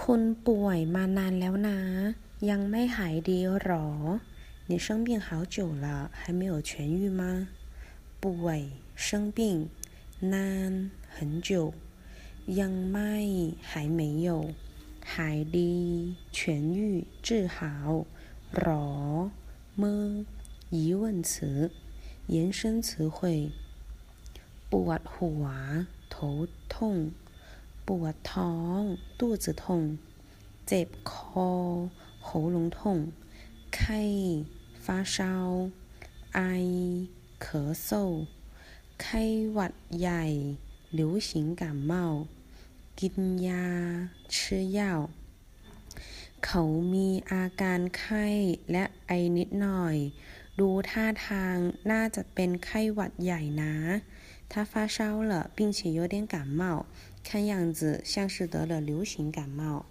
คุณป่วยมานานแล้วนะ ยังไม่หายดีหรอ你生病好久了还没有痊愈吗ป่วย生病นาน很久ยังไม่还没有หายดี痊愈治好หรอเมื่อ疑问词延伸词汇ปวดหัว头痛ป วดท้อง肚子痛เจ็บคอ喉咙痛ไข้发烧ไอ咳嗽ไข้หวัดใหญ่流行感冒กินยา吃药เขามีอาการไข้และไอนิดหน่อย ดูท่าทางน่าจะเป็นไข้หวัดใหญ่นะ他发烧了并且有点感冒 看样子像是得了流行感冒。